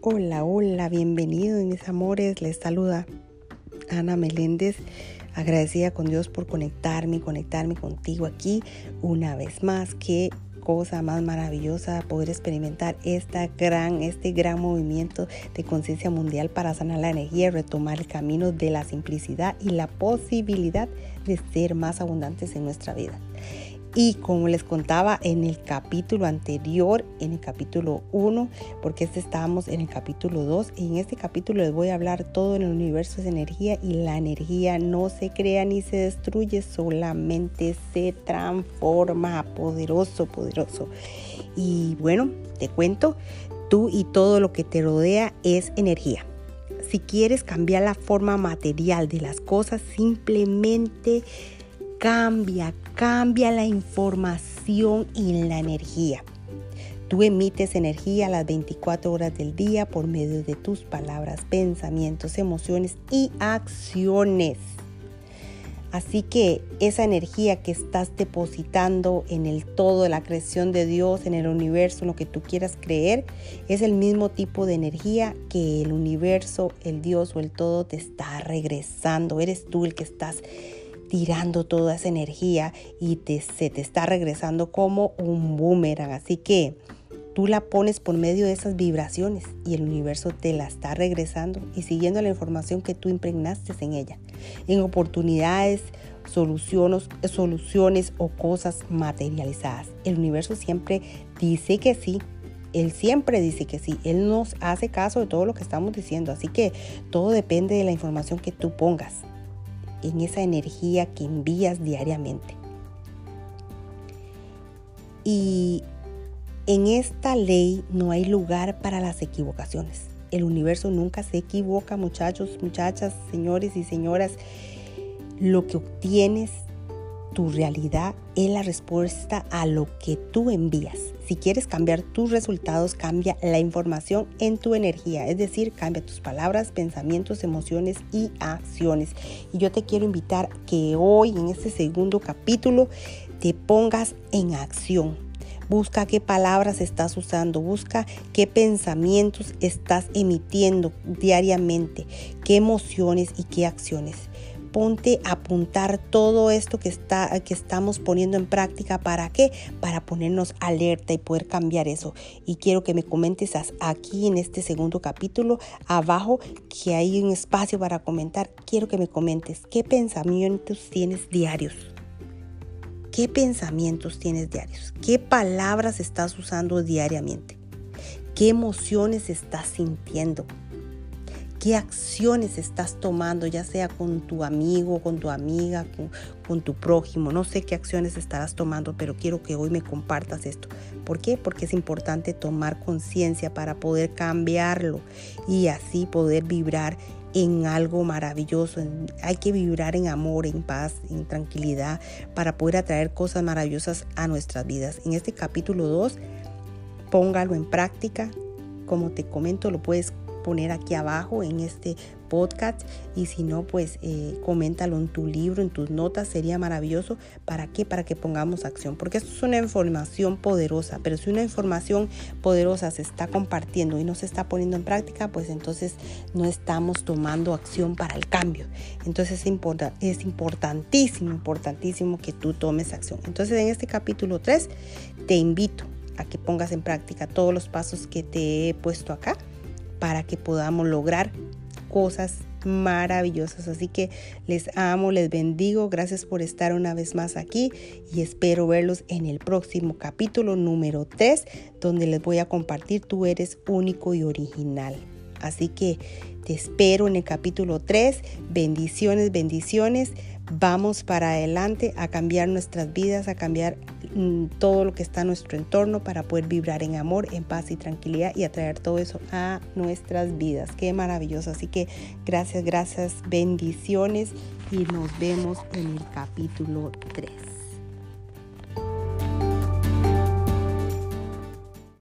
Hola, hola, bienvenidos mis amores. Les saluda Ana Meléndez, agradecida con Dios por conectarme, conectarme contigo aquí una vez más. Qué cosa más maravillosa poder experimentar esta gran, este gran movimiento de conciencia mundial para sanar la energía, retomar el camino de la simplicidad y la posibilidad de ser más abundantes en nuestra vida. Y como les contaba en el capítulo anterior, en el capítulo 1, porque este estábamos en el capítulo 2, y en este capítulo les voy a hablar todo en el universo de energía y la energía no se crea ni se destruye, solamente se transforma, poderoso, poderoso. Y bueno, te cuento, tú y todo lo que te rodea es energía. Si quieres cambiar la forma material de las cosas, simplemente cambia, cambia la información y la energía. Tú emites energía las 24 horas del día por medio de tus palabras, pensamientos, emociones y acciones. Así que esa energía que estás depositando en el todo, en la creación de Dios, en el universo, en lo que tú quieras creer, es el mismo tipo de energía que el universo, el Dios o el todo te está regresando. Eres tú el que estás tirando toda esa energía y se te está regresando como un boomerang. Así que tú la pones por medio de esas vibraciones y el universo te la está regresando y siguiendo la información que tú impregnaste en ella, en oportunidades, soluciones, soluciones o cosas materializadas. El universo siempre dice que sí. Él siempre dice que sí, Él nos hace caso de todo lo que estamos diciendo, así que todo depende de la información que tú pongas en esa energía que envías diariamente. Y en esta ley no hay lugar para las equivocaciones. El universo nunca se equivoca, muchachos, muchachas, señores y señoras. Lo que obtienes tu realidad es la respuesta a lo que tú envías. Si quieres cambiar tus resultados, cambia la información en tu energía, es decir, cambia tus palabras, pensamientos, emociones y acciones. Y yo te quiero invitar que hoy, en este segundo capítulo, te pongas en acción. Busca qué palabras estás usando, busca qué pensamientos estás emitiendo diariamente, qué emociones y qué acciones ponte a apuntar todo esto que, está, que estamos poniendo en práctica. ¿Para qué? Para ponernos alerta y poder cambiar eso. Y quiero que me comentes aquí en este segundo capítulo, abajo, que hay un espacio para comentar. Quiero que me comentes qué pensamientos tienes diarios. ¿Qué pensamientos tienes diarios? ¿Qué palabras estás usando diariamente? ¿Qué emociones estás sintiendo? Qué acciones estás tomando, ya sea con tu amigo, con tu amiga, con, tu prójimo. No sé qué acciones estarás tomando, pero quiero que hoy me compartas esto. ¿Por qué? Porque es importante tomar conciencia para poder cambiarlo y así poder vibrar en algo maravilloso. Hay que vibrar en amor, en paz, en tranquilidad para poder atraer cosas maravillosas a nuestras vidas. En este capítulo 2, póngalo en práctica. Como te comento, lo puedes poner aquí abajo en este podcast y si no pues eh, coméntalo en tu libro, en tus notas, sería maravilloso. ¿Para qué? Para que pongamos acción, porque esto es una información poderosa, pero si una información poderosa se está compartiendo y no se está poniendo en práctica, pues entonces no estamos tomando acción para el cambio. Entonces es, es importantísimo, importantísimo que tú tomes acción. Entonces en este capítulo 3 te invito a que pongas en práctica todos los pasos que te he puesto acá para que podamos lograr cosas maravillosas. Así que les amo, les bendigo. Gracias por estar una vez más aquí y espero verlos en el próximo capítulo número 3, donde les voy a compartir tú eres único y original. Así que te espero en el capítulo 3. Bendiciones, bendiciones. Vamos para adelante a cambiar nuestras vidas, a cambiar mm, todo lo que está en nuestro entorno para poder vibrar en amor, en paz y tranquilidad y atraer todo eso a nuestras vidas. Qué maravilloso. Así que gracias, gracias, bendiciones y nos vemos en el capítulo 3.